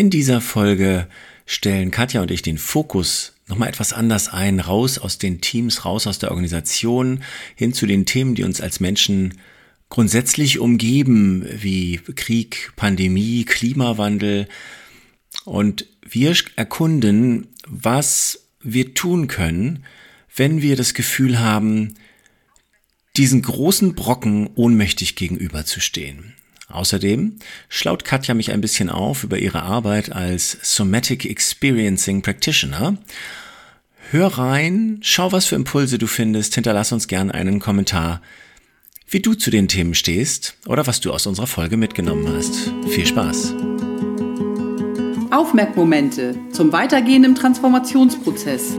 In dieser Folge stellen Katja und ich den Fokus nochmal etwas anders ein, raus aus den Teams, raus aus der Organisation, hin zu den Themen, die uns als Menschen grundsätzlich umgeben, wie Krieg, Pandemie, Klimawandel. Und wir erkunden, was wir tun können, wenn wir das Gefühl haben, diesen großen Brocken ohnmächtig gegenüberzustehen. Außerdem schlaut Katja mich ein bisschen auf über ihre Arbeit als Somatic Experiencing Practitioner. Hör rein, schau, was für Impulse du findest, hinterlass uns gern einen Kommentar, wie du zu den Themen stehst oder was du aus unserer Folge mitgenommen hast. Viel Spaß! Aufmerkmomente zum Weitergehen im Transformationsprozess.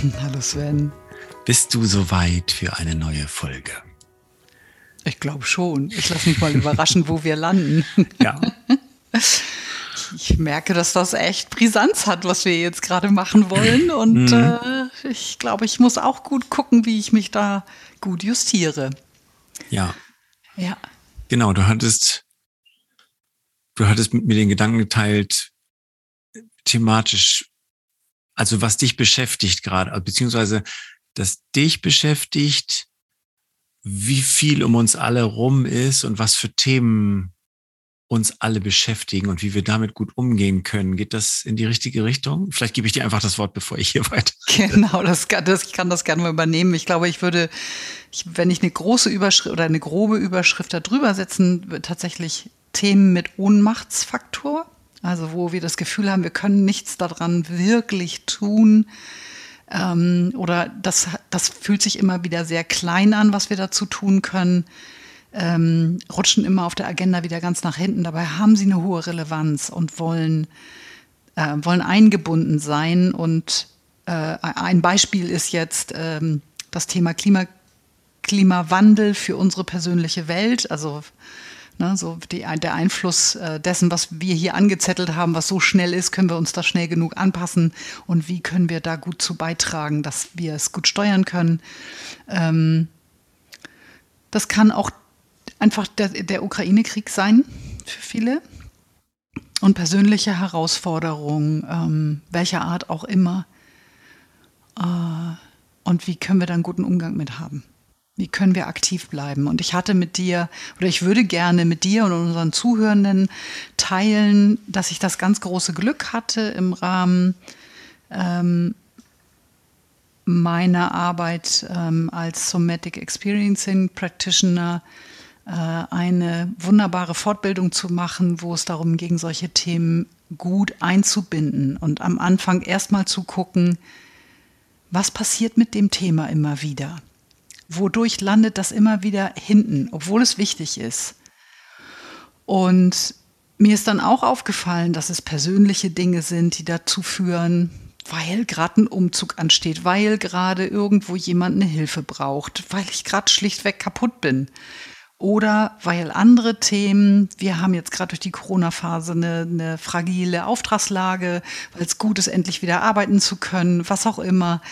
Hallo Sven. Bist du soweit für eine neue Folge? Ich glaube schon. Ich lasse mich mal überraschen, wo wir landen. Ja. Ich merke, dass das echt Brisanz hat, was wir jetzt gerade machen wollen. Und mhm. äh, ich glaube, ich muss auch gut gucken, wie ich mich da gut justiere. Ja. Ja. Genau, du hattest, du hattest mit mir den Gedanken geteilt, thematisch also was dich beschäftigt gerade, beziehungsweise das dich beschäftigt, wie viel um uns alle rum ist und was für Themen uns alle beschäftigen und wie wir damit gut umgehen können. Geht das in die richtige Richtung? Vielleicht gebe ich dir einfach das Wort, bevor ich hier weiter. Genau, das kann, das, ich kann das gerne mal übernehmen. Ich glaube, ich würde, ich, wenn ich eine große Überschrift oder eine grobe Überschrift darüber setzen, tatsächlich Themen mit Ohnmachtsfaktor also wo wir das Gefühl haben, wir können nichts daran wirklich tun. Ähm, oder das, das fühlt sich immer wieder sehr klein an, was wir dazu tun können. Ähm, rutschen immer auf der Agenda wieder ganz nach hinten. Dabei haben sie eine hohe Relevanz und wollen, äh, wollen eingebunden sein. Und äh, ein Beispiel ist jetzt ähm, das Thema Klima, Klimawandel für unsere persönliche Welt. Also Ne, so die, der Einfluss äh, dessen, was wir hier angezettelt haben, was so schnell ist, können wir uns da schnell genug anpassen und wie können wir da gut zu beitragen, dass wir es gut steuern können. Ähm, das kann auch einfach der, der Ukraine-Krieg sein für viele und persönliche Herausforderungen, ähm, welcher Art auch immer. Äh, und wie können wir da einen guten Umgang mit haben? Wie können wir aktiv bleiben? Und ich hatte mit dir, oder ich würde gerne mit dir und unseren Zuhörenden teilen, dass ich das ganz große Glück hatte im Rahmen ähm, meiner Arbeit ähm, als Somatic Experiencing Practitioner äh, eine wunderbare Fortbildung zu machen, wo es darum ging, solche Themen gut einzubinden und am Anfang erstmal zu gucken, was passiert mit dem Thema immer wieder wodurch landet das immer wieder hinten, obwohl es wichtig ist. Und mir ist dann auch aufgefallen, dass es persönliche Dinge sind, die dazu führen, weil gerade ein Umzug ansteht, weil gerade irgendwo jemand eine Hilfe braucht, weil ich gerade schlichtweg kaputt bin. Oder weil andere Themen, wir haben jetzt gerade durch die Corona-Phase eine, eine fragile Auftragslage, weil es gut ist, endlich wieder arbeiten zu können, was auch immer.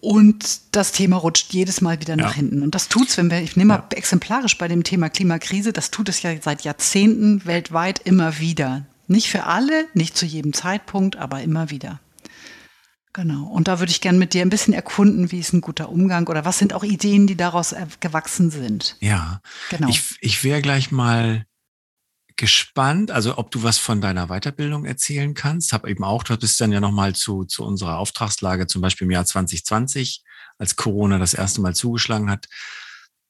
Und das Thema rutscht jedes Mal wieder nach ja. hinten. Und das tut's, wenn wir, ich nehme mal ja. exemplarisch bei dem Thema Klimakrise, das tut es ja seit Jahrzehnten weltweit immer wieder. Nicht für alle, nicht zu jedem Zeitpunkt, aber immer wieder. Genau. Und da würde ich gerne mit dir ein bisschen erkunden, wie ist ein guter Umgang oder was sind auch Ideen, die daraus gewachsen sind. Ja. Genau. Ich, ich wäre gleich mal gespannt, also ob du was von deiner Weiterbildung erzählen kannst. Hab eben auch, du bist dann ja nochmal zu, zu unserer Auftragslage, zum Beispiel im Jahr 2020, als Corona das erste Mal zugeschlagen hat,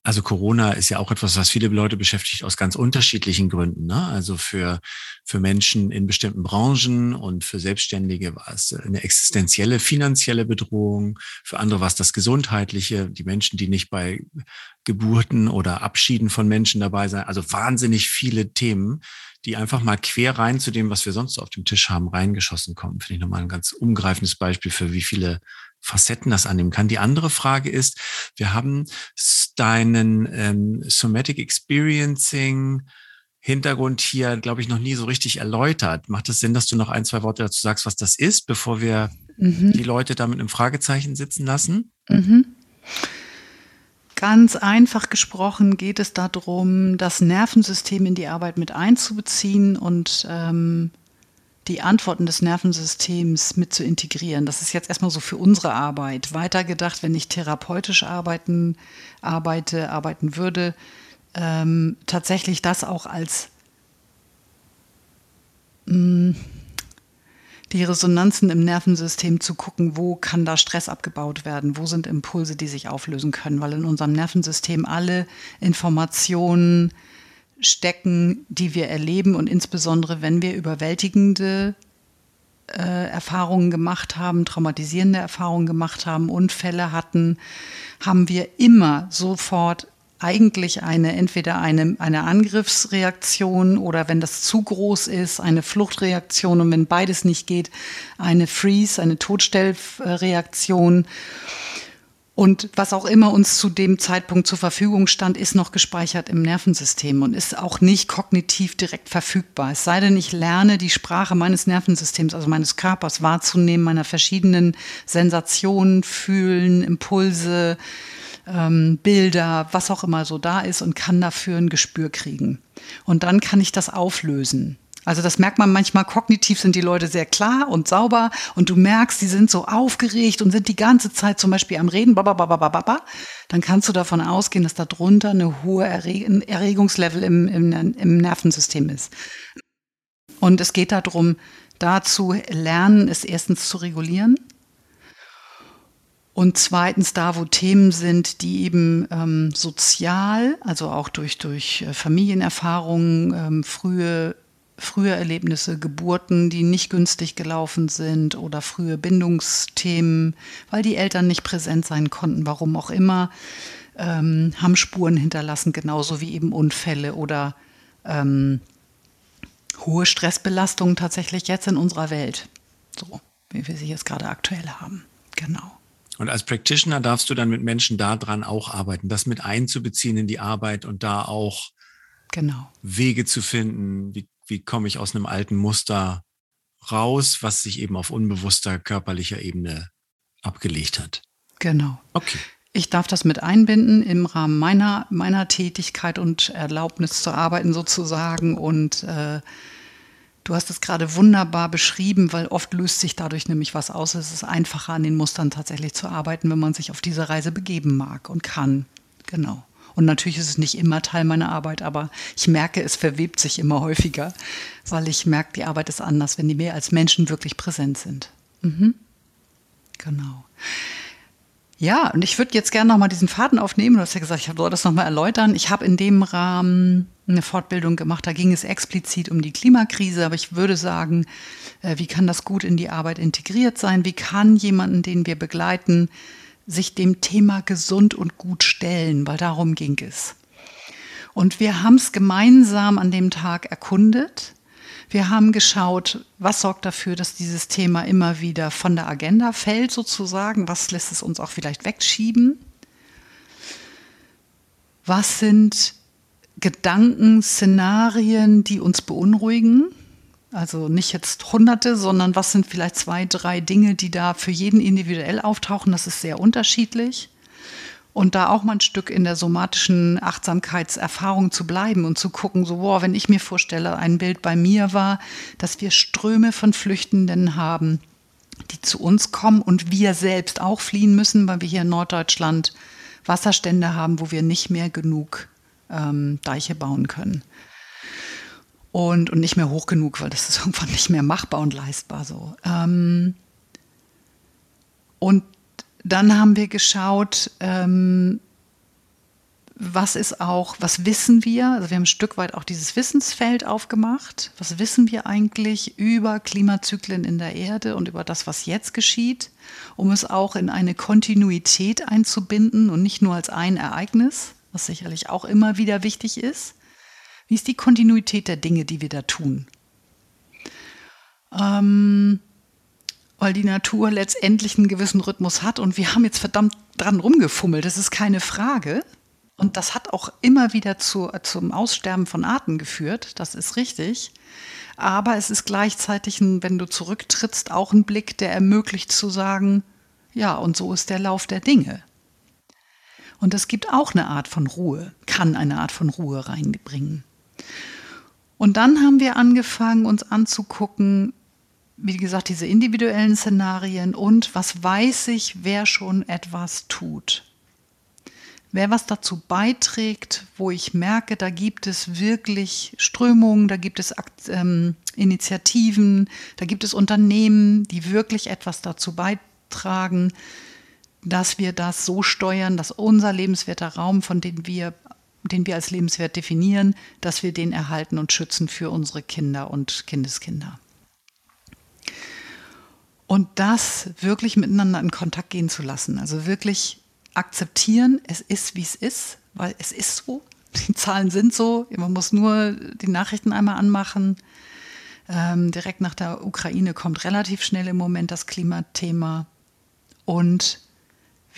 also Corona ist ja auch etwas, was viele Leute beschäftigt aus ganz unterschiedlichen Gründen. Ne? Also für, für Menschen in bestimmten Branchen und für Selbstständige war es eine existenzielle finanzielle Bedrohung. Für andere war es das Gesundheitliche, die Menschen, die nicht bei Geburten oder Abschieden von Menschen dabei sein. Also wahnsinnig viele Themen, die einfach mal quer rein zu dem, was wir sonst auf dem Tisch haben, reingeschossen kommen. Finde ich nochmal ein ganz umgreifendes Beispiel für wie viele Facetten das annehmen kann. Die andere Frage ist, wir haben deinen ähm, Somatic Experiencing Hintergrund hier, glaube ich, noch nie so richtig erläutert. Macht es Sinn, dass du noch ein, zwei Worte dazu sagst, was das ist, bevor wir mhm. die Leute da mit einem Fragezeichen sitzen lassen? Mhm. Ganz einfach gesprochen geht es darum, das Nervensystem in die Arbeit mit einzubeziehen und ähm, die Antworten des Nervensystems mit zu integrieren. Das ist jetzt erstmal so für unsere Arbeit. Weitergedacht, wenn ich therapeutisch arbeiten, arbeite, arbeiten würde, ähm, tatsächlich das auch als mm, die Resonanzen im Nervensystem zu gucken, wo kann da Stress abgebaut werden, wo sind Impulse, die sich auflösen können, weil in unserem Nervensystem alle Informationen, stecken, die wir erleben und insbesondere wenn wir überwältigende äh, Erfahrungen gemacht haben, traumatisierende Erfahrungen gemacht haben, Unfälle hatten, haben wir immer sofort eigentlich eine, entweder eine, eine Angriffsreaktion oder wenn das zu groß ist, eine Fluchtreaktion und wenn beides nicht geht, eine Freeze, eine Todstellreaktion. Und was auch immer uns zu dem Zeitpunkt zur Verfügung stand, ist noch gespeichert im Nervensystem und ist auch nicht kognitiv direkt verfügbar. Es sei denn, ich lerne die Sprache meines Nervensystems, also meines Körpers wahrzunehmen, meiner verschiedenen Sensationen, Fühlen, Impulse, ähm, Bilder, was auch immer so da ist und kann dafür ein Gespür kriegen. Und dann kann ich das auflösen. Also das merkt man manchmal, kognitiv sind die Leute sehr klar und sauber und du merkst, die sind so aufgeregt und sind die ganze Zeit zum Beispiel am Reden, babababababa, dann kannst du davon ausgehen, dass da drunter eine hohe Erregungslevel im, im, im Nervensystem ist. Und es geht darum, dazu lernen, es erstens zu regulieren und zweitens da, wo Themen sind, die eben ähm, sozial, also auch durch, durch äh, Familienerfahrungen, ähm, frühe frühe Erlebnisse, Geburten, die nicht günstig gelaufen sind oder frühe Bindungsthemen, weil die Eltern nicht präsent sein konnten, warum auch immer, ähm, haben Spuren hinterlassen, genauso wie eben Unfälle oder ähm, hohe Stressbelastungen tatsächlich jetzt in unserer Welt, so wie wir sie jetzt gerade aktuell haben. Genau. Und als Practitioner darfst du dann mit Menschen daran auch arbeiten, das mit einzubeziehen in die Arbeit und da auch genau. Wege zu finden, wie wie komme ich aus einem alten Muster raus, was sich eben auf unbewusster körperlicher Ebene abgelegt hat. Genau. Okay. Ich darf das mit einbinden im Rahmen meiner, meiner Tätigkeit und Erlaubnis zu arbeiten sozusagen. Und äh, du hast es gerade wunderbar beschrieben, weil oft löst sich dadurch nämlich was aus. Es ist einfacher, an den Mustern tatsächlich zu arbeiten, wenn man sich auf diese Reise begeben mag und kann. Genau. Und natürlich ist es nicht immer Teil meiner Arbeit, aber ich merke, es verwebt sich immer häufiger, weil ich merke, die Arbeit ist anders, wenn die mehr als Menschen wirklich präsent sind. Mhm. Genau. Ja, und ich würde jetzt gerne nochmal diesen Faden aufnehmen. Du hast ja gesagt, ich soll das nochmal erläutern. Ich habe in dem Rahmen eine Fortbildung gemacht, da ging es explizit um die Klimakrise, aber ich würde sagen, äh, wie kann das gut in die Arbeit integriert sein? Wie kann jemanden, den wir begleiten, sich dem Thema gesund und gut stellen, weil darum ging es. Und wir haben es gemeinsam an dem Tag erkundet. Wir haben geschaut, was sorgt dafür, dass dieses Thema immer wieder von der Agenda fällt, sozusagen. Was lässt es uns auch vielleicht wegschieben? Was sind Gedanken, Szenarien, die uns beunruhigen? Also nicht jetzt hunderte, sondern was sind vielleicht zwei, drei Dinge, die da für jeden individuell auftauchen. Das ist sehr unterschiedlich. Und da auch mal ein Stück in der somatischen Achtsamkeitserfahrung zu bleiben und zu gucken, so, boah, wenn ich mir vorstelle, ein Bild bei mir war, dass wir Ströme von Flüchtenden haben, die zu uns kommen und wir selbst auch fliehen müssen, weil wir hier in Norddeutschland Wasserstände haben, wo wir nicht mehr genug ähm, Deiche bauen können. Und, und nicht mehr hoch genug, weil das ist irgendwann nicht mehr machbar und leistbar so. Ähm, und dann haben wir geschaut, ähm, was ist auch, was wissen wir? Also wir haben ein Stück weit auch dieses Wissensfeld aufgemacht. Was wissen wir eigentlich über Klimazyklen in der Erde und über das, was jetzt geschieht, um es auch in eine Kontinuität einzubinden und nicht nur als ein Ereignis, was sicherlich auch immer wieder wichtig ist. Wie ist die Kontinuität der Dinge, die wir da tun? Ähm, weil die Natur letztendlich einen gewissen Rhythmus hat und wir haben jetzt verdammt dran rumgefummelt, das ist keine Frage. Und das hat auch immer wieder zu, zum Aussterben von Arten geführt, das ist richtig. Aber es ist gleichzeitig, ein, wenn du zurücktrittst, auch ein Blick, der ermöglicht zu sagen, ja, und so ist der Lauf der Dinge. Und es gibt auch eine Art von Ruhe, kann eine Art von Ruhe reinbringen. Und dann haben wir angefangen, uns anzugucken, wie gesagt, diese individuellen Szenarien und was weiß ich, wer schon etwas tut. Wer was dazu beiträgt, wo ich merke, da gibt es wirklich Strömungen, da gibt es ähm, Initiativen, da gibt es Unternehmen, die wirklich etwas dazu beitragen, dass wir das so steuern, dass unser lebenswerter Raum, von dem wir den wir als lebenswert definieren, dass wir den erhalten und schützen für unsere Kinder und Kindeskinder. Und das wirklich miteinander in Kontakt gehen zu lassen, also wirklich akzeptieren, es ist, wie es ist, weil es ist so. Die Zahlen sind so. Man muss nur die Nachrichten einmal anmachen. Ähm, direkt nach der Ukraine kommt relativ schnell im Moment das Klimathema. Und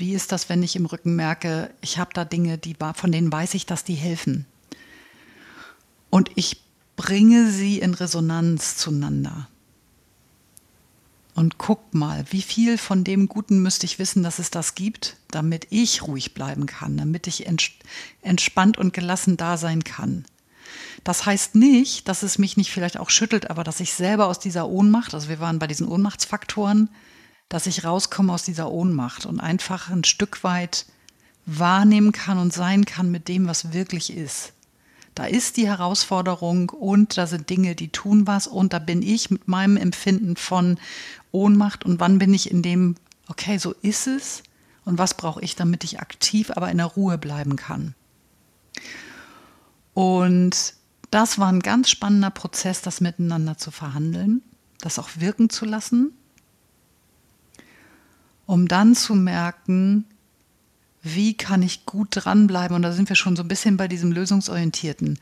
wie ist das, wenn ich im Rücken merke, ich habe da Dinge, die, von denen weiß ich, dass die helfen. Und ich bringe sie in Resonanz zueinander und guck mal, wie viel von dem Guten müsste ich wissen, dass es das gibt, damit ich ruhig bleiben kann, damit ich entspannt und gelassen da sein kann. Das heißt nicht, dass es mich nicht vielleicht auch schüttelt, aber dass ich selber aus dieser Ohnmacht, also wir waren bei diesen Ohnmachtsfaktoren, dass ich rauskomme aus dieser Ohnmacht und einfach ein Stück weit wahrnehmen kann und sein kann mit dem, was wirklich ist. Da ist die Herausforderung und da sind Dinge, die tun was und da bin ich mit meinem Empfinden von Ohnmacht und wann bin ich in dem, okay, so ist es und was brauche ich, damit ich aktiv, aber in der Ruhe bleiben kann. Und das war ein ganz spannender Prozess, das miteinander zu verhandeln, das auch wirken zu lassen, um dann zu merken, wie kann ich gut dranbleiben? Und da sind wir schon so ein bisschen bei diesem Lösungsorientierten,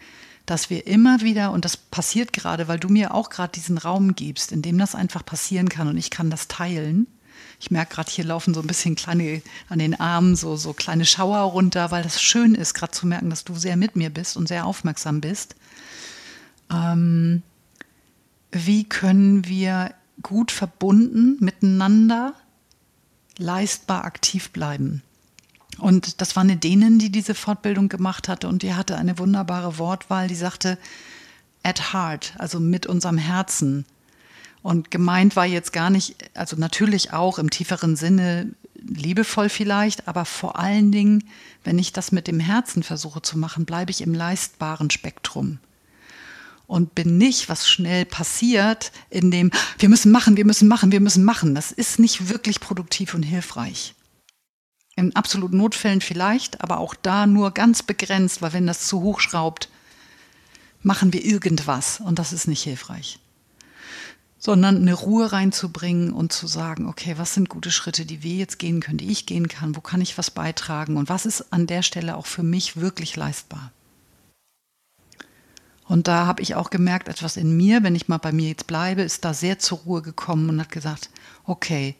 dass wir immer wieder, und das passiert gerade, weil du mir auch gerade diesen Raum gibst, in dem das einfach passieren kann und ich kann das teilen. Ich merke gerade, hier laufen so ein bisschen kleine an den Armen so, so kleine Schauer runter, weil das schön ist, gerade zu merken, dass du sehr mit mir bist und sehr aufmerksam bist. Ähm, wie können wir gut verbunden miteinander leistbar aktiv bleiben? Und das war eine Dänin, die diese Fortbildung gemacht hatte und die hatte eine wunderbare Wortwahl, die sagte, at heart, also mit unserem Herzen. Und gemeint war jetzt gar nicht, also natürlich auch im tieferen Sinne liebevoll vielleicht, aber vor allen Dingen, wenn ich das mit dem Herzen versuche zu machen, bleibe ich im leistbaren Spektrum und bin nicht, was schnell passiert, in dem wir müssen machen, wir müssen machen, wir müssen machen. Das ist nicht wirklich produktiv und hilfreich. In absoluten Notfällen vielleicht, aber auch da nur ganz begrenzt, weil wenn das zu hoch schraubt, machen wir irgendwas und das ist nicht hilfreich. Sondern eine Ruhe reinzubringen und zu sagen, okay, was sind gute Schritte, die wir jetzt gehen können, die ich gehen kann, wo kann ich was beitragen und was ist an der Stelle auch für mich wirklich leistbar. Und da habe ich auch gemerkt, etwas in mir, wenn ich mal bei mir jetzt bleibe, ist da sehr zur Ruhe gekommen und hat gesagt, okay,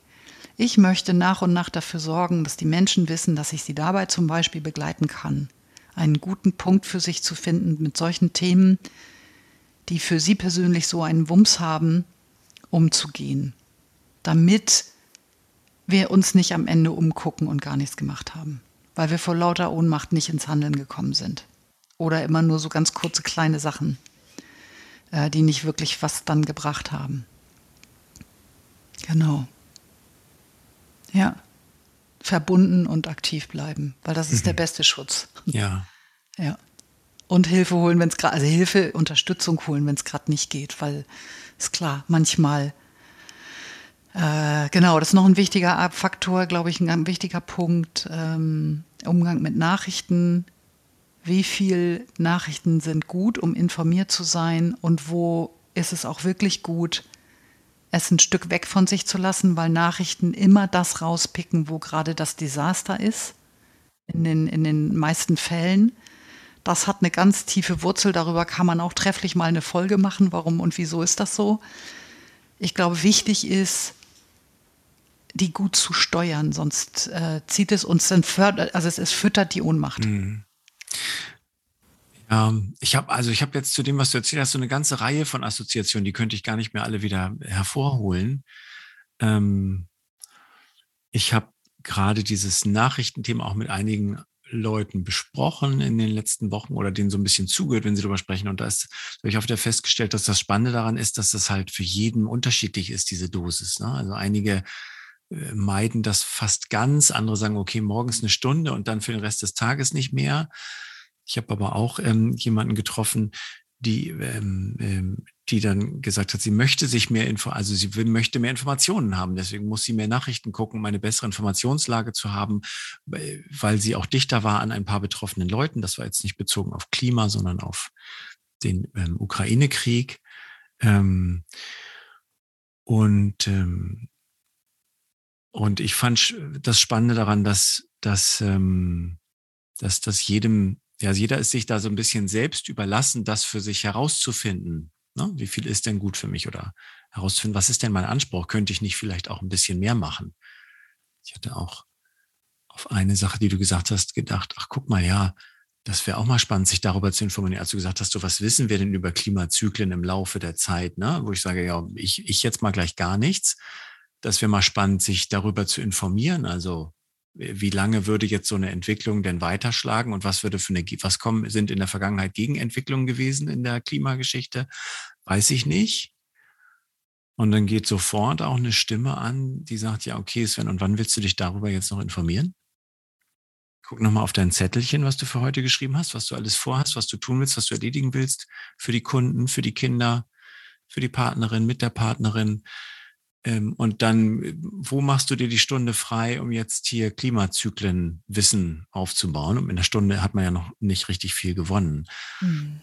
ich möchte nach und nach dafür sorgen, dass die Menschen wissen, dass ich sie dabei zum Beispiel begleiten kann, einen guten Punkt für sich zu finden mit solchen Themen, die für sie persönlich so einen Wumms haben, umzugehen, damit wir uns nicht am Ende umgucken und gar nichts gemacht haben, weil wir vor lauter Ohnmacht nicht ins Handeln gekommen sind. Oder immer nur so ganz kurze kleine Sachen, äh, die nicht wirklich was dann gebracht haben. Genau. Ja. Verbunden und aktiv bleiben, weil das ist mhm. der beste Schutz. Ja. Ja. Und Hilfe holen, wenn es gerade, also Hilfe, Unterstützung holen, wenn es gerade nicht geht, weil ist klar, manchmal äh, genau, das ist noch ein wichtiger Faktor, glaube ich, ein ganz wichtiger Punkt. Ähm, Umgang mit Nachrichten. Wie viel Nachrichten sind gut, um informiert zu sein und wo ist es auch wirklich gut, es ein Stück weg von sich zu lassen, weil Nachrichten immer das rauspicken, wo gerade das Desaster ist, in den, in den meisten Fällen. Das hat eine ganz tiefe Wurzel, darüber kann man auch trefflich mal eine Folge machen, warum und wieso ist das so. Ich glaube, wichtig ist, die gut zu steuern, sonst äh, zieht es uns dann fördert, also es, es füttert die Ohnmacht. Mhm. Ja, ich habe also ich habe jetzt zu dem, was du erzählt hast, so eine ganze Reihe von Assoziationen, die könnte ich gar nicht mehr alle wieder hervorholen. Ähm, ich habe gerade dieses Nachrichtenthema auch mit einigen Leuten besprochen in den letzten Wochen oder denen so ein bisschen zugehört, wenn sie darüber sprechen. Und da habe ich auch wieder festgestellt, dass das Spannende daran ist, dass das halt für jeden unterschiedlich ist, diese Dosis. Ne? Also einige meiden das fast ganz. Andere sagen, okay, morgens eine Stunde und dann für den Rest des Tages nicht mehr. Ich habe aber auch ähm, jemanden getroffen, die, ähm, ähm, die dann gesagt hat, sie möchte sich mehr Info, also sie will, möchte mehr Informationen haben. Deswegen muss sie mehr Nachrichten gucken, um eine bessere Informationslage zu haben, weil sie auch dichter war an ein paar betroffenen Leuten. Das war jetzt nicht bezogen auf Klima, sondern auf den ähm, Ukraine-Krieg. Ähm, und ähm, und ich fand das Spannende daran, dass, dass, ähm, dass, dass jedem, ja, jeder ist sich da so ein bisschen selbst überlassen, das für sich herauszufinden. Ne? Wie viel ist denn gut für mich oder herauszufinden, was ist denn mein Anspruch? Könnte ich nicht vielleicht auch ein bisschen mehr machen? Ich hatte auch auf eine Sache, die du gesagt hast, gedacht, ach guck mal, ja, das wäre auch mal spannend, sich darüber zu informieren. Als du gesagt hast, du, was wissen wir denn über Klimazyklen im Laufe der Zeit, ne? Wo ich sage, ja, ich, ich jetzt mal gleich gar nichts das wäre mal spannend, sich darüber zu informieren. Also wie lange würde jetzt so eine Entwicklung denn weiterschlagen und was würde für eine, was kommen, sind in der Vergangenheit Gegenentwicklungen gewesen in der Klimageschichte? Weiß ich nicht. Und dann geht sofort auch eine Stimme an, die sagt, ja, okay, Sven, und wann willst du dich darüber jetzt noch informieren? Guck nochmal auf dein Zettelchen, was du für heute geschrieben hast, was du alles vorhast, was du tun willst, was du erledigen willst für die Kunden, für die Kinder, für die Partnerin, mit der Partnerin. Ähm, und dann, wo machst du dir die Stunde frei, um jetzt hier Klimazyklen Wissen aufzubauen? Und in der Stunde hat man ja noch nicht richtig viel gewonnen. Hm.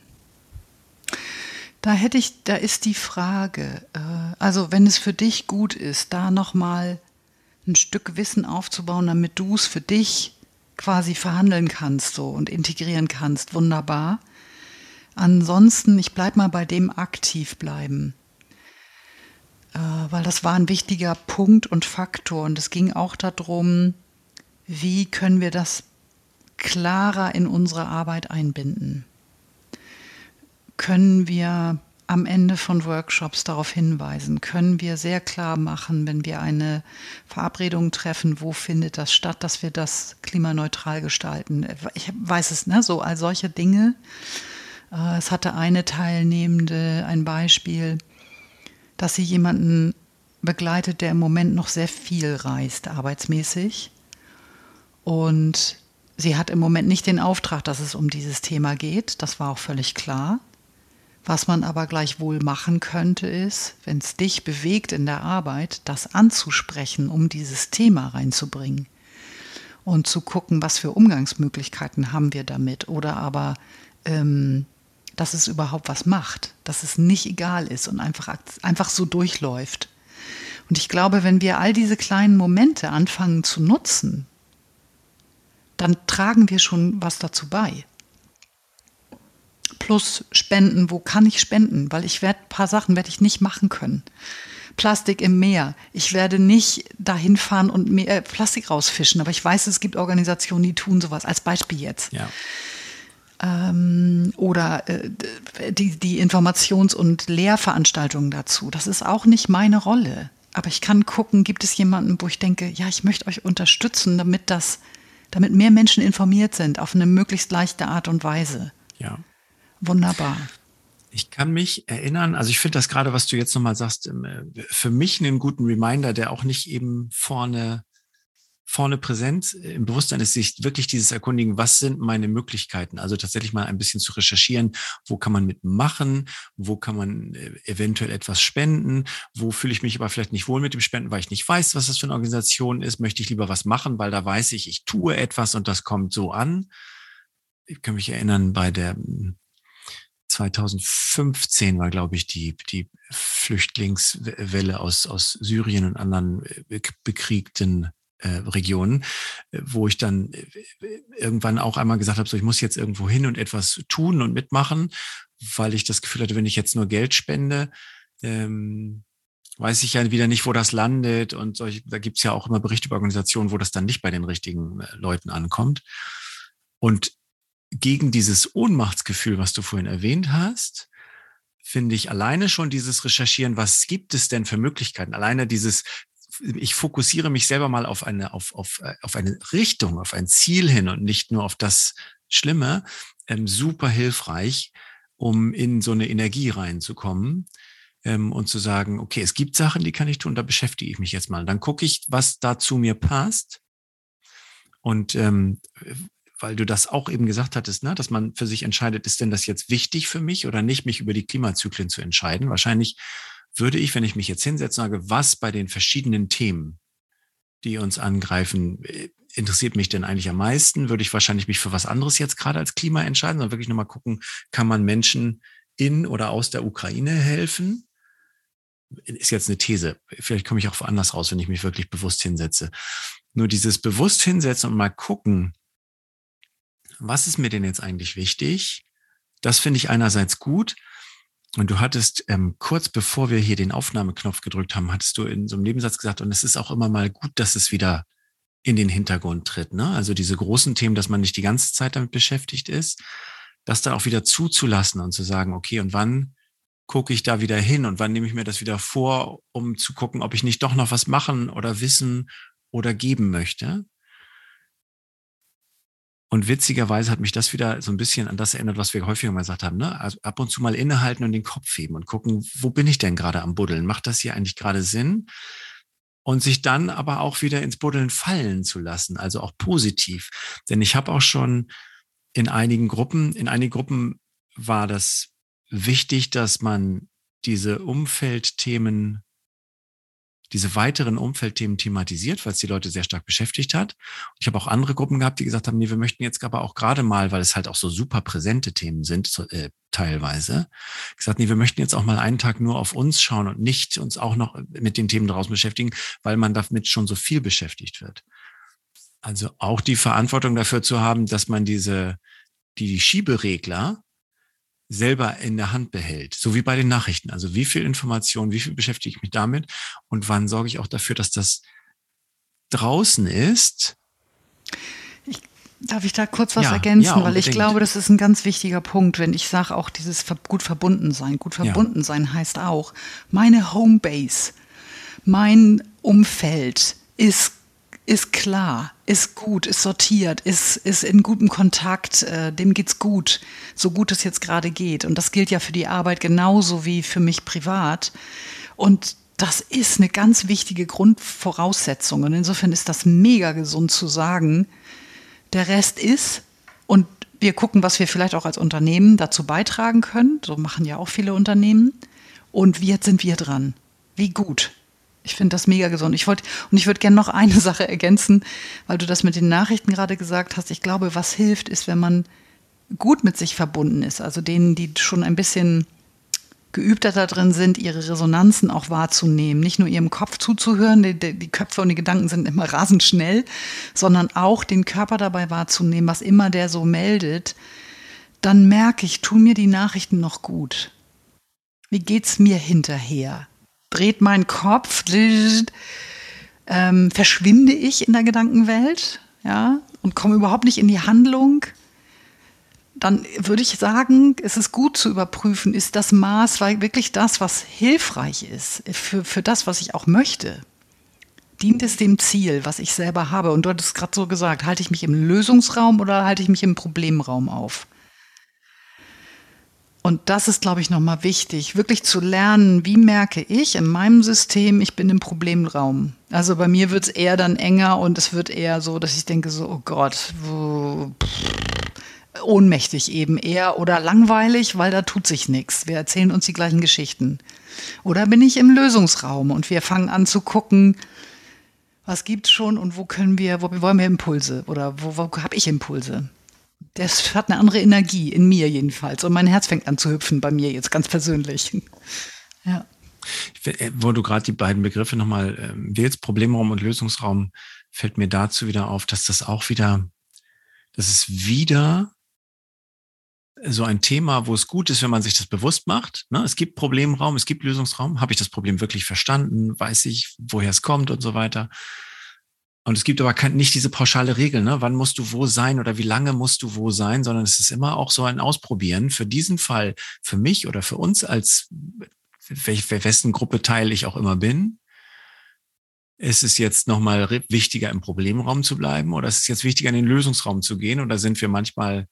Da hätte ich, da ist die Frage, äh, also wenn es für dich gut ist, da nochmal ein Stück Wissen aufzubauen, damit du es für dich quasi verhandeln kannst so und integrieren kannst, wunderbar. Ansonsten, ich bleib mal bei dem aktiv bleiben. Äh, weil das war ein wichtiger Punkt und Faktor. Und es ging auch darum, wie können wir das klarer in unsere Arbeit einbinden? Können wir am Ende von Workshops darauf hinweisen? Können wir sehr klar machen, wenn wir eine Verabredung treffen, wo findet das statt, dass wir das klimaneutral gestalten? Ich weiß es, ne? So all solche Dinge. Äh, es hatte eine Teilnehmende ein Beispiel, dass sie jemanden begleitet, der im Moment noch sehr viel reist, arbeitsmäßig. Und sie hat im Moment nicht den Auftrag, dass es um dieses Thema geht. Das war auch völlig klar. Was man aber gleichwohl machen könnte, ist, wenn es dich bewegt in der Arbeit, das anzusprechen, um dieses Thema reinzubringen. Und zu gucken, was für Umgangsmöglichkeiten haben wir damit. Oder aber ähm, dass es überhaupt was macht, dass es nicht egal ist und einfach, einfach so durchläuft. Und ich glaube, wenn wir all diese kleinen Momente anfangen zu nutzen, dann tragen wir schon was dazu bei. Plus Spenden, wo kann ich spenden? Weil ich werde ein paar Sachen werde ich nicht machen können. Plastik im Meer. Ich werde nicht dahin fahren und mehr äh, Plastik rausfischen, aber ich weiß, es gibt Organisationen, die tun sowas. Als Beispiel jetzt. Ja ähm, oder äh, die, die Informations- und Lehrveranstaltungen dazu. Das ist auch nicht meine Rolle. Aber ich kann gucken, gibt es jemanden, wo ich denke, ja, ich möchte euch unterstützen, damit das, damit mehr Menschen informiert sind auf eine möglichst leichte Art und Weise. Ja. Wunderbar. Ich kann mich erinnern, also ich finde das gerade, was du jetzt nochmal sagst, ähm, für mich einen guten Reminder, der auch nicht eben vorne vorne präsent im Bewusstsein ist, sich wirklich dieses Erkundigen, was sind meine Möglichkeiten? Also tatsächlich mal ein bisschen zu recherchieren, wo kann man mitmachen, wo kann man äh, eventuell etwas spenden, wo fühle ich mich aber vielleicht nicht wohl mit dem Spenden, weil ich nicht weiß, was das für eine Organisation ist, möchte ich lieber was machen, weil da weiß ich, ich tue etwas und das kommt so an. Ich kann mich erinnern, bei der 2015 hm, war, glaube ich, die, die Flüchtlingswelle aus, aus Syrien und anderen äh, bekriegten äh, Regionen, äh, wo ich dann äh, irgendwann auch einmal gesagt habe, so ich muss jetzt irgendwo hin und etwas tun und mitmachen, weil ich das Gefühl hatte, wenn ich jetzt nur Geld spende, ähm, weiß ich ja wieder nicht, wo das landet. Und solch, da gibt's ja auch immer Berichte über Organisationen, wo das dann nicht bei den richtigen Leuten ankommt. Und gegen dieses Ohnmachtsgefühl, was du vorhin erwähnt hast, finde ich alleine schon dieses Recherchieren, was gibt es denn für Möglichkeiten? Alleine dieses ich fokussiere mich selber mal auf eine, auf, auf, äh, auf eine Richtung, auf ein Ziel hin und nicht nur auf das Schlimme, ähm, super hilfreich, um in so eine Energie reinzukommen ähm, und zu sagen, okay, es gibt Sachen, die kann ich tun, da beschäftige ich mich jetzt mal. Dann gucke ich, was da zu mir passt. Und ähm, weil du das auch eben gesagt hattest, ne, dass man für sich entscheidet, ist denn das jetzt wichtig für mich oder nicht, mich über die Klimazyklen zu entscheiden? Wahrscheinlich würde ich, wenn ich mich jetzt hinsetze, sage, was bei den verschiedenen Themen, die uns angreifen, äh, interessiert mich denn eigentlich am meisten? Würde ich wahrscheinlich mich für was anderes jetzt gerade als Klima entscheiden, sondern wirklich nochmal gucken, kann man Menschen in oder aus der Ukraine helfen? Ist jetzt eine These. Vielleicht komme ich auch woanders raus, wenn ich mich wirklich bewusst hinsetze. Nur dieses bewusst hinsetzen und mal gucken, was ist mir denn jetzt eigentlich wichtig? Das finde ich einerseits gut. Und du hattest ähm, kurz bevor wir hier den Aufnahmeknopf gedrückt haben, hattest du in so einem Nebensatz gesagt, und es ist auch immer mal gut, dass es wieder in den Hintergrund tritt. Ne? Also diese großen Themen, dass man nicht die ganze Zeit damit beschäftigt ist, das dann auch wieder zuzulassen und zu sagen, okay, und wann gucke ich da wieder hin und wann nehme ich mir das wieder vor, um zu gucken, ob ich nicht doch noch was machen oder wissen oder geben möchte. Und witzigerweise hat mich das wieder so ein bisschen an das erinnert, was wir häufiger mal gesagt haben. Ne? Also ab und zu mal innehalten und den Kopf heben und gucken, wo bin ich denn gerade am Buddeln? Macht das hier eigentlich gerade Sinn? Und sich dann aber auch wieder ins Buddeln fallen zu lassen, also auch positiv. Denn ich habe auch schon in einigen Gruppen, in einigen Gruppen war das wichtig, dass man diese Umfeldthemen diese weiteren Umfeldthemen thematisiert, weil es die Leute sehr stark beschäftigt hat. Und ich habe auch andere Gruppen gehabt, die gesagt haben, nee, wir möchten jetzt aber auch gerade mal, weil es halt auch so super präsente Themen sind, so, äh, teilweise, gesagt, nee, wir möchten jetzt auch mal einen Tag nur auf uns schauen und nicht uns auch noch mit den Themen draußen beschäftigen, weil man damit schon so viel beschäftigt wird. Also auch die Verantwortung dafür zu haben, dass man diese, die Schieberegler, selber in der Hand behält. So wie bei den Nachrichten. Also wie viel Information, wie viel beschäftige ich mich damit und wann sorge ich auch dafür, dass das draußen ist. Ich, darf ich da kurz was ja, ergänzen? Ja, Weil ich glaube, das ist ein ganz wichtiger Punkt, wenn ich sage auch dieses gut verbunden sein. Gut verbunden ja. sein heißt auch, meine Homebase, mein Umfeld ist ist klar, ist gut, ist sortiert, ist, ist in gutem Kontakt, äh, dem geht's gut, so gut es jetzt gerade geht. Und das gilt ja für die Arbeit genauso wie für mich privat. Und das ist eine ganz wichtige Grundvoraussetzung. Und insofern ist das mega gesund zu sagen, der Rest ist und wir gucken, was wir vielleicht auch als Unternehmen dazu beitragen können. So machen ja auch viele Unternehmen. Und jetzt sind wir dran. Wie gut ich finde das mega gesund. Ich wollte, und ich würde gerne noch eine Sache ergänzen, weil du das mit den Nachrichten gerade gesagt hast. Ich glaube, was hilft, ist, wenn man gut mit sich verbunden ist. Also denen, die schon ein bisschen geübter da drin sind, ihre Resonanzen auch wahrzunehmen. Nicht nur ihrem Kopf zuzuhören, die, die, Köpfe und die Gedanken sind immer rasend schnell, sondern auch den Körper dabei wahrzunehmen, was immer der so meldet. Dann merke ich, tun mir die Nachrichten noch gut. Wie geht's mir hinterher? Dreht mein Kopf, ähm, verschwinde ich in der Gedankenwelt, ja, und komme überhaupt nicht in die Handlung, dann würde ich sagen, es ist gut zu überprüfen, ist das Maß wirklich das, was hilfreich ist für, für das, was ich auch möchte? Dient es dem Ziel, was ich selber habe? Und du hattest gerade so gesagt, halte ich mich im Lösungsraum oder halte ich mich im Problemraum auf? Und das ist, glaube ich, nochmal wichtig, wirklich zu lernen, wie merke ich in meinem System, ich bin im Problemraum. Also bei mir wird es eher dann enger und es wird eher so, dass ich denke so, oh Gott, pff, ohnmächtig eben eher oder langweilig, weil da tut sich nichts. Wir erzählen uns die gleichen Geschichten. Oder bin ich im Lösungsraum und wir fangen an zu gucken, was gibt es schon und wo können wir, wo wollen wir Impulse oder wo, wo habe ich Impulse? Das hat eine andere Energie, in mir jedenfalls. Und mein Herz fängt an zu hüpfen bei mir jetzt ganz persönlich. Ja. Äh, wo du gerade die beiden Begriffe nochmal äh, wählst, Problemraum und Lösungsraum, fällt mir dazu wieder auf, dass das auch wieder, das ist wieder so ein Thema, wo es gut ist, wenn man sich das bewusst macht. Ne? Es gibt Problemraum, es gibt Lösungsraum. Habe ich das Problem wirklich verstanden? Weiß ich, woher es kommt und so weiter? Und es gibt aber nicht diese pauschale Regel, ne? wann musst du wo sein oder wie lange musst du wo sein, sondern es ist immer auch so ein Ausprobieren. Für diesen Fall, für mich oder für uns als wessen Gruppe Teil ich auch immer bin, ist es jetzt nochmal wichtiger, im Problemraum zu bleiben oder ist es jetzt wichtiger, in den Lösungsraum zu gehen oder sind wir manchmal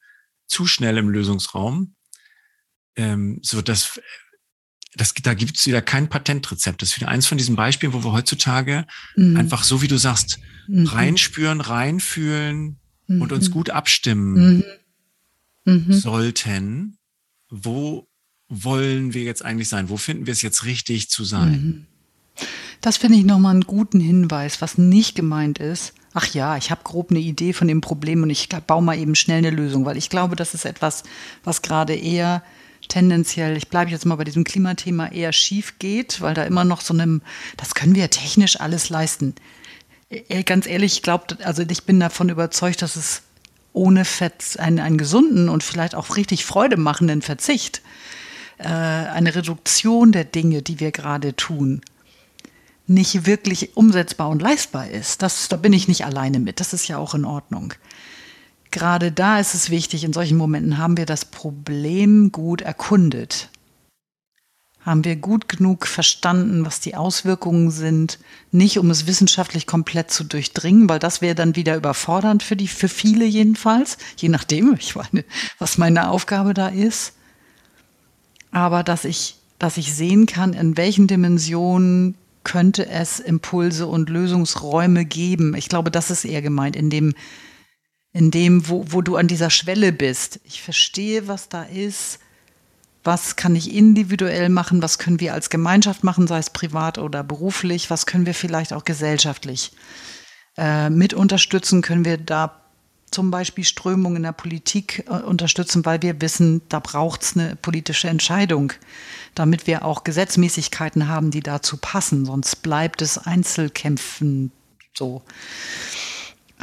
zu schnell im Lösungsraum? Ähm, so dass das, da gibt es wieder kein Patentrezept. Das ist wieder eins von diesen Beispielen, wo wir heutzutage mhm. einfach so, wie du sagst, mhm. reinspüren, reinfühlen mhm. und uns mhm. gut abstimmen mhm. Mhm. sollten. Wo wollen wir jetzt eigentlich sein? Wo finden wir es jetzt richtig zu sein? Das finde ich nochmal einen guten Hinweis, was nicht gemeint ist. Ach ja, ich habe grob eine Idee von dem Problem und ich baue mal eben schnell eine Lösung, weil ich glaube, das ist etwas, was gerade eher tendenziell, ich bleibe jetzt mal bei diesem Klimathema, eher schief geht, weil da immer noch so einem, das können wir technisch alles leisten. Äh, ganz ehrlich, ich glaube, also ich bin davon überzeugt, dass es ohne Fett, einen, einen gesunden und vielleicht auch richtig Freude machenden Verzicht, äh, eine Reduktion der Dinge, die wir gerade tun, nicht wirklich umsetzbar und leistbar ist. Das, da bin ich nicht alleine mit. Das ist ja auch in Ordnung gerade da ist es wichtig, in solchen Momenten haben wir das Problem gut erkundet. Haben wir gut genug verstanden, was die Auswirkungen sind, nicht um es wissenschaftlich komplett zu durchdringen, weil das wäre dann wieder überfordernd für die, für viele jedenfalls, je nachdem, ich meine, was meine Aufgabe da ist. Aber dass ich, dass ich sehen kann, in welchen Dimensionen könnte es Impulse und Lösungsräume geben. Ich glaube, das ist eher gemeint, in dem in dem, wo, wo du an dieser Schwelle bist. Ich verstehe, was da ist. Was kann ich individuell machen? Was können wir als Gemeinschaft machen, sei es privat oder beruflich? Was können wir vielleicht auch gesellschaftlich äh, mit unterstützen? Können wir da zum Beispiel Strömungen in der Politik äh, unterstützen, weil wir wissen, da braucht es eine politische Entscheidung, damit wir auch Gesetzmäßigkeiten haben, die dazu passen. Sonst bleibt es Einzelkämpfen so.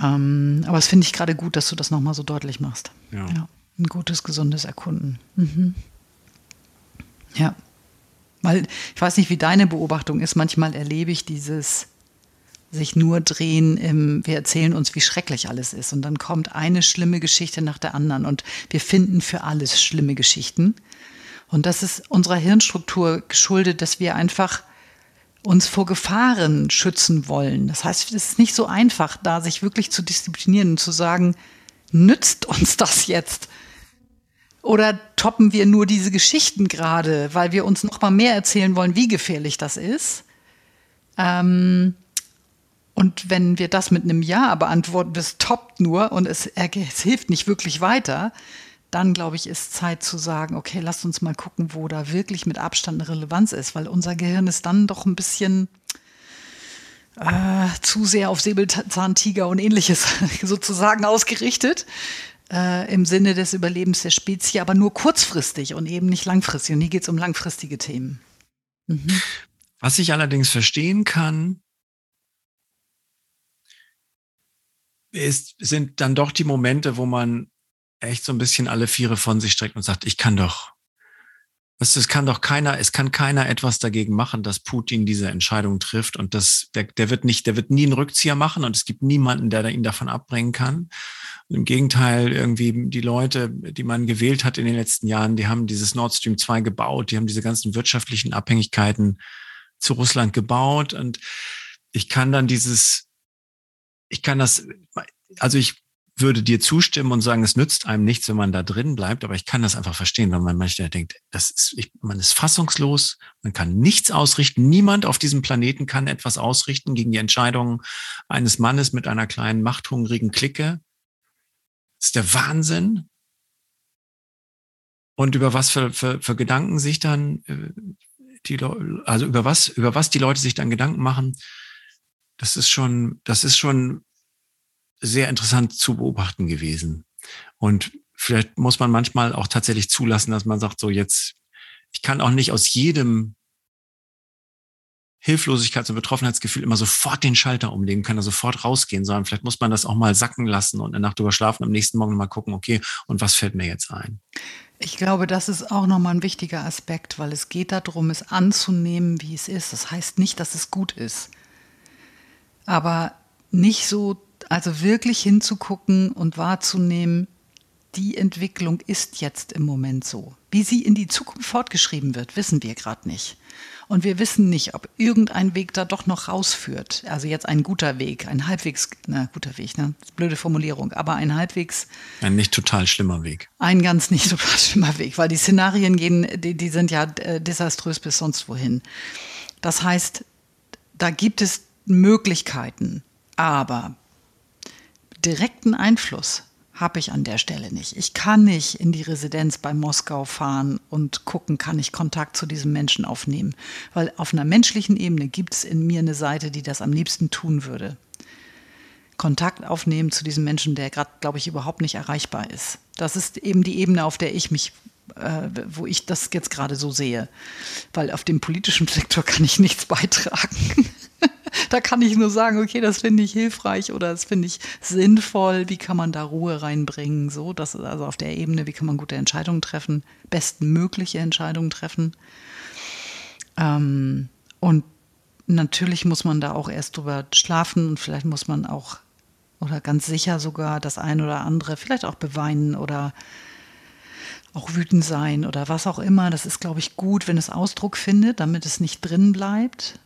Ähm, aber es finde ich gerade gut, dass du das nochmal so deutlich machst. Ja. ja. Ein gutes, gesundes Erkunden. Mhm. Ja. Weil ich weiß nicht, wie deine Beobachtung ist. Manchmal erlebe ich dieses sich nur drehen im, wir erzählen uns, wie schrecklich alles ist. Und dann kommt eine schlimme Geschichte nach der anderen. Und wir finden für alles schlimme Geschichten. Und das ist unserer Hirnstruktur geschuldet, dass wir einfach uns vor Gefahren schützen wollen. Das heißt, es ist nicht so einfach, da sich wirklich zu disziplinieren und zu sagen, nützt uns das jetzt? Oder toppen wir nur diese Geschichten gerade, weil wir uns noch mal mehr erzählen wollen, wie gefährlich das ist? Ähm, und wenn wir das mit einem Ja beantworten, das toppt nur und es, es hilft nicht wirklich weiter, dann glaube ich, ist Zeit zu sagen, okay, lasst uns mal gucken, wo da wirklich mit Abstand eine Relevanz ist, weil unser Gehirn ist dann doch ein bisschen äh, zu sehr auf Säbelzahntiger und ähnliches sozusagen ausgerichtet. Äh, im Sinne des Überlebens der Spezie, aber nur kurzfristig und eben nicht langfristig. Und hier geht es um langfristige Themen. Mhm. Was ich allerdings verstehen kann, ist, sind dann doch die Momente, wo man echt so ein bisschen alle Viere von sich streckt und sagt, ich kann doch, es kann doch keiner, es kann keiner etwas dagegen machen, dass Putin diese Entscheidung trifft und das, der, der wird nicht, der wird nie einen Rückzieher machen und es gibt niemanden, der ihn davon abbringen kann. Und Im Gegenteil, irgendwie die Leute, die man gewählt hat in den letzten Jahren, die haben dieses Nord Stream 2 gebaut, die haben diese ganzen wirtschaftlichen Abhängigkeiten zu Russland gebaut und ich kann dann dieses, ich kann das, also ich würde dir zustimmen und sagen, es nützt einem nichts, wenn man da drin bleibt, aber ich kann das einfach verstehen, wenn man manchmal denkt, das ist, ich, man ist fassungslos, man kann nichts ausrichten, niemand auf diesem Planeten kann etwas ausrichten gegen die Entscheidungen eines Mannes mit einer kleinen machthungrigen Clique. Das ist der Wahnsinn. Und über was für, für, für Gedanken sich dann äh, die Leute, also über was, über was die Leute sich dann Gedanken machen, das ist schon, das ist schon sehr interessant zu beobachten gewesen. Und vielleicht muss man manchmal auch tatsächlich zulassen, dass man sagt, so jetzt, ich kann auch nicht aus jedem Hilflosigkeits- und Betroffenheitsgefühl immer sofort den Schalter umlegen, kann da sofort rausgehen, sondern vielleicht muss man das auch mal sacken lassen und eine Nacht drüber schlafen, am nächsten Morgen mal gucken, okay, und was fällt mir jetzt ein? Ich glaube, das ist auch nochmal ein wichtiger Aspekt, weil es geht darum, es anzunehmen, wie es ist. Das heißt nicht, dass es gut ist. Aber nicht so also wirklich hinzugucken und wahrzunehmen, die Entwicklung ist jetzt im Moment so. Wie sie in die Zukunft fortgeschrieben wird, wissen wir gerade nicht. Und wir wissen nicht, ob irgendein Weg da doch noch rausführt. Also jetzt ein guter Weg, ein halbwegs, na guter Weg, ne? blöde Formulierung, aber ein halbwegs. Ein nicht total schlimmer Weg. Ein ganz nicht total schlimmer Weg, weil die Szenarien gehen, die, die sind ja äh, desaströs bis sonst wohin. Das heißt, da gibt es Möglichkeiten, aber direkten Einfluss habe ich an der Stelle nicht. Ich kann nicht in die Residenz bei Moskau fahren und gucken, kann ich Kontakt zu diesem Menschen aufnehmen. Weil auf einer menschlichen Ebene gibt es in mir eine Seite, die das am liebsten tun würde. Kontakt aufnehmen zu diesem Menschen, der gerade, glaube ich, überhaupt nicht erreichbar ist. Das ist eben die Ebene, auf der ich mich, äh, wo ich das jetzt gerade so sehe. Weil auf dem politischen Sektor kann ich nichts beitragen. da kann ich nur sagen, okay, das finde ich hilfreich oder das finde ich sinnvoll. Wie kann man da Ruhe reinbringen? So, das ist also auf der Ebene, wie kann man gute Entscheidungen treffen, bestmögliche Entscheidungen treffen. Ähm, und natürlich muss man da auch erst drüber schlafen und vielleicht muss man auch oder ganz sicher sogar das ein oder andere vielleicht auch beweinen oder auch wütend sein oder was auch immer. Das ist, glaube ich, gut, wenn es Ausdruck findet, damit es nicht drin bleibt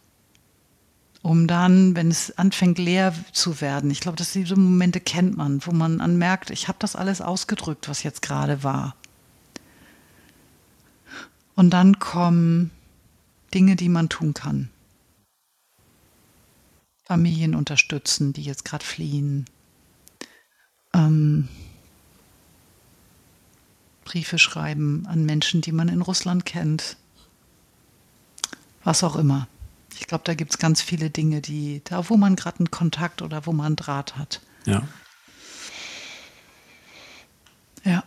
um dann, wenn es anfängt leer zu werden, ich glaube, dass diese Momente kennt man, wo man anmerkt, ich habe das alles ausgedrückt, was jetzt gerade war. Und dann kommen Dinge, die man tun kann. Familien unterstützen, die jetzt gerade fliehen. Ähm, Briefe schreiben an Menschen, die man in Russland kennt. Was auch immer. Ich glaube, da gibt es ganz viele Dinge, die, da wo man gerade einen Kontakt oder wo man einen Draht hat. Ja. Ja.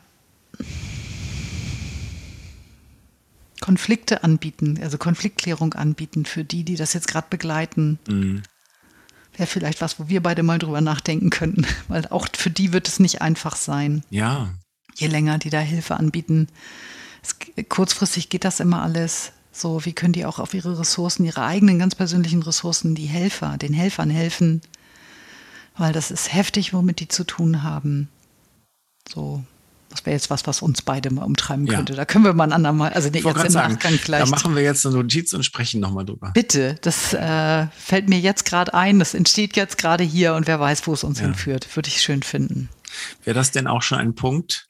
Konflikte anbieten, also Konfliktklärung anbieten für die, die das jetzt gerade begleiten. Mhm. Wäre vielleicht was, wo wir beide mal drüber nachdenken könnten, weil auch für die wird es nicht einfach sein. Ja. Je länger die da Hilfe anbieten. Es, kurzfristig geht das immer alles. So, wie können die auch auf ihre Ressourcen, ihre eigenen ganz persönlichen Ressourcen, die Helfer, den Helfern helfen? Weil das ist heftig, womit die zu tun haben. So, das wäre jetzt was, was uns beide mal umtreiben könnte. Ja. Da können wir mal ein andermal, also nee, jetzt im sagen, Nachgang vielleicht. Da machen wir jetzt eine Notiz und sprechen nochmal drüber. Bitte, das äh, fällt mir jetzt gerade ein, das entsteht jetzt gerade hier und wer weiß, wo es uns ja. hinführt. Würde ich schön finden. Wäre das denn auch schon ein Punkt,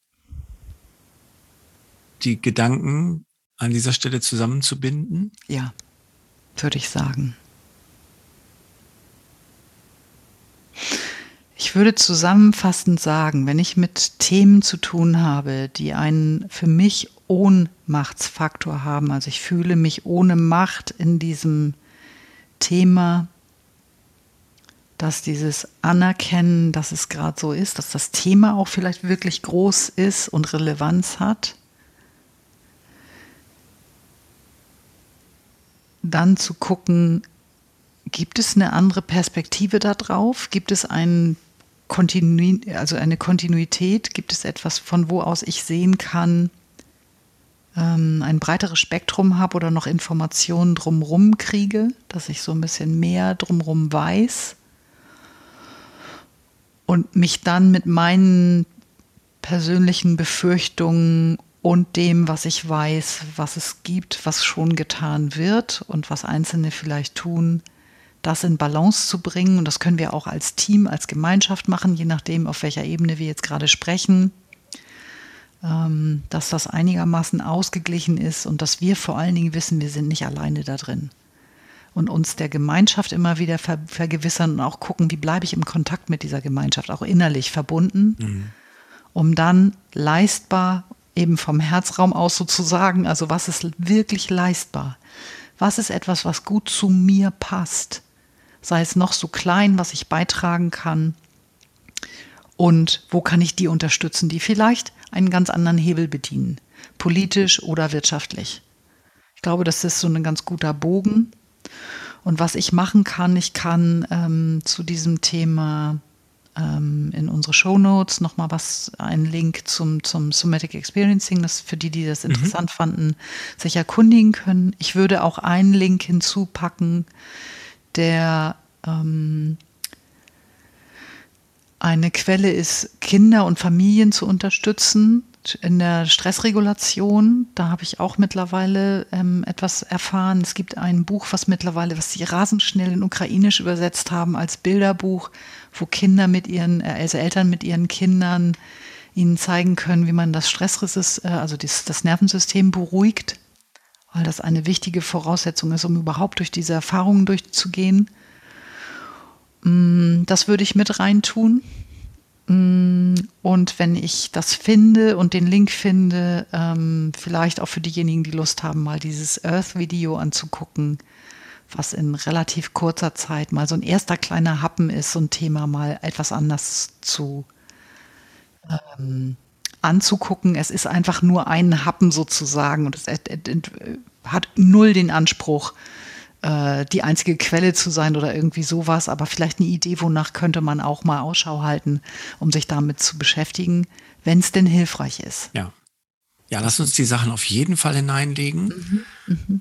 die Gedanken an dieser Stelle zusammenzubinden? Ja, würde ich sagen. Ich würde zusammenfassend sagen, wenn ich mit Themen zu tun habe, die einen für mich Ohnmachtsfaktor haben, also ich fühle mich ohne Macht in diesem Thema, dass dieses Anerkennen, dass es gerade so ist, dass das Thema auch vielleicht wirklich groß ist und Relevanz hat, dann zu gucken, gibt es eine andere Perspektive darauf? Gibt es ein Kontinu also eine Kontinuität? Gibt es etwas, von wo aus ich sehen kann, ähm, ein breiteres Spektrum habe oder noch Informationen drumherum kriege, dass ich so ein bisschen mehr drumherum weiß und mich dann mit meinen persönlichen Befürchtungen und dem, was ich weiß, was es gibt, was schon getan wird und was Einzelne vielleicht tun, das in Balance zu bringen. Und das können wir auch als Team, als Gemeinschaft machen, je nachdem, auf welcher Ebene wir jetzt gerade sprechen. Ähm, dass das einigermaßen ausgeglichen ist und dass wir vor allen Dingen wissen, wir sind nicht alleine da drin. Und uns der Gemeinschaft immer wieder ver vergewissern und auch gucken, wie bleibe ich im Kontakt mit dieser Gemeinschaft, auch innerlich verbunden, mhm. um dann leistbar, eben vom Herzraum aus sozusagen, also was ist wirklich leistbar? Was ist etwas, was gut zu mir passt? Sei es noch so klein, was ich beitragen kann. Und wo kann ich die unterstützen, die vielleicht einen ganz anderen Hebel bedienen, politisch oder wirtschaftlich? Ich glaube, das ist so ein ganz guter Bogen. Und was ich machen kann, ich kann ähm, zu diesem Thema ähm, in unsere Show Notes nochmal was, einen Link zum, zum Somatic Experiencing, das für die, die das mhm. interessant mhm. fanden, sich erkundigen können. Ich würde auch einen Link hinzupacken, der ähm, eine Quelle ist, Kinder und Familien zu unterstützen in der Stressregulation. Da habe ich auch mittlerweile ähm, etwas erfahren. Es gibt ein Buch, was mittlerweile, was sie rasend schnell in Ukrainisch übersetzt haben als Bilderbuch, wo Kinder mit ihren, äh, also Eltern mit ihren Kindern ihnen zeigen können, wie man das Stressresist, äh, also das, das Nervensystem beruhigt, weil das eine wichtige Voraussetzung ist, um überhaupt durch diese Erfahrungen durchzugehen. Mm, das würde ich mit reintun. Mm, und wenn ich das finde und den Link finde, ähm, vielleicht auch für diejenigen, die Lust haben, mal dieses Earth-Video anzugucken, was in relativ kurzer Zeit mal so ein erster kleiner Happen ist, so ein Thema mal etwas anders zu ähm, anzugucken. Es ist einfach nur ein Happen sozusagen und es hat null den Anspruch, äh, die einzige Quelle zu sein oder irgendwie sowas, aber vielleicht eine Idee, wonach könnte man auch mal Ausschau halten, um sich damit zu beschäftigen, wenn es denn hilfreich ist. Ja. Ja, lass uns die Sachen auf jeden Fall hineinlegen. Mhm, mh.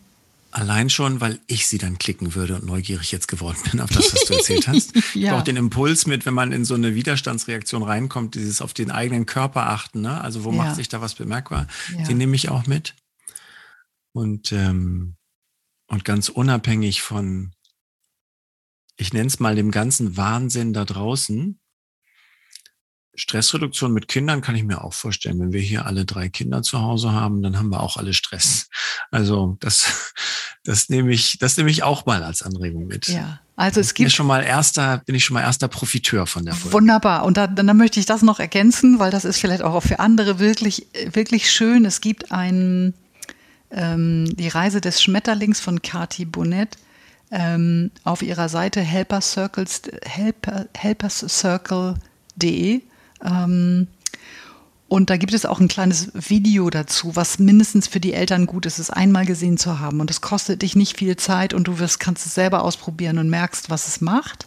Allein schon, weil ich sie dann klicken würde und neugierig jetzt geworden bin auf das, was du erzählt hast. ja. Auch den Impuls mit, wenn man in so eine Widerstandsreaktion reinkommt, dieses auf den eigenen Körper achten, ne? Also wo ja. macht sich da was bemerkbar? Ja. Den nehme ich auch mit. Und ähm, und ganz unabhängig von, ich nenne es mal dem ganzen Wahnsinn da draußen, Stressreduktion mit Kindern kann ich mir auch vorstellen. Wenn wir hier alle drei Kinder zu Hause haben, dann haben wir auch alle Stress. Also das, das nehme ich, das nehme ich auch mal als Anregung mit. Ja. Also es gibt bin schon mal erster, bin ich schon mal erster Profiteur von der Folge. Wunderbar. Und dann, dann möchte ich das noch ergänzen, weil das ist vielleicht auch für andere wirklich, wirklich schön. Es gibt einen ähm, die Reise des Schmetterlings von Kati Bonnet ähm, auf ihrer Seite helpercircles, helper, helperscircle.de. Ähm, und da gibt es auch ein kleines Video dazu, was mindestens für die Eltern gut ist, es einmal gesehen zu haben. Und es kostet dich nicht viel Zeit und du wirst, kannst es selber ausprobieren und merkst, was es macht.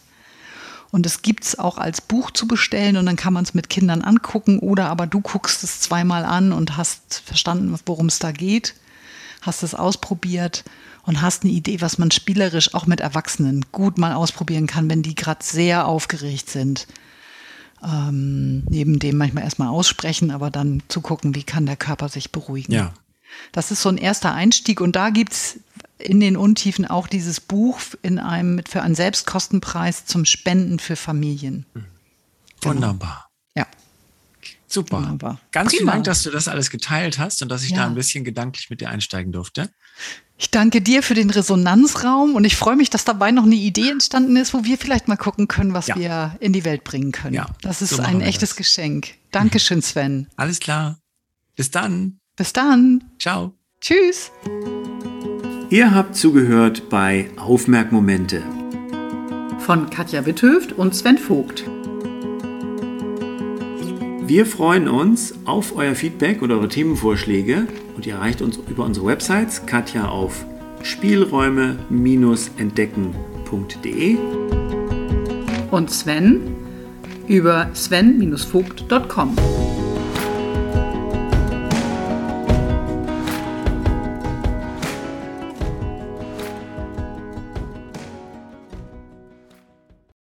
Und es gibt es auch als Buch zu bestellen und dann kann man es mit Kindern angucken oder aber du guckst es zweimal an und hast verstanden, worum es da geht hast es ausprobiert und hast eine Idee, was man spielerisch auch mit Erwachsenen gut mal ausprobieren kann, wenn die gerade sehr aufgeregt sind. Ähm, neben dem manchmal erstmal aussprechen, aber dann zu gucken, wie kann der Körper sich beruhigen. Ja. Das ist so ein erster Einstieg und da gibt es in den Untiefen auch dieses Buch in einem für einen Selbstkostenpreis zum Spenden für Familien. Wunderbar. Super. Wunderbar. Ganz Prima. vielen Dank, dass du das alles geteilt hast und dass ich ja. da ein bisschen gedanklich mit dir einsteigen durfte. Ich danke dir für den Resonanzraum und ich freue mich, dass dabei noch eine Idee entstanden ist, wo wir vielleicht mal gucken können, was ja. wir in die Welt bringen können. Ja, das ist so ein echtes das. Geschenk. Dankeschön, Sven. Alles klar. Bis dann. Bis dann. Ciao. Tschüss. Ihr habt zugehört bei Aufmerkmomente von Katja Witthöft und Sven Vogt. Wir freuen uns auf euer Feedback und eure Themenvorschläge und ihr erreicht uns über unsere Websites Katja auf spielräume-entdecken.de und Sven über sven-vogt.com.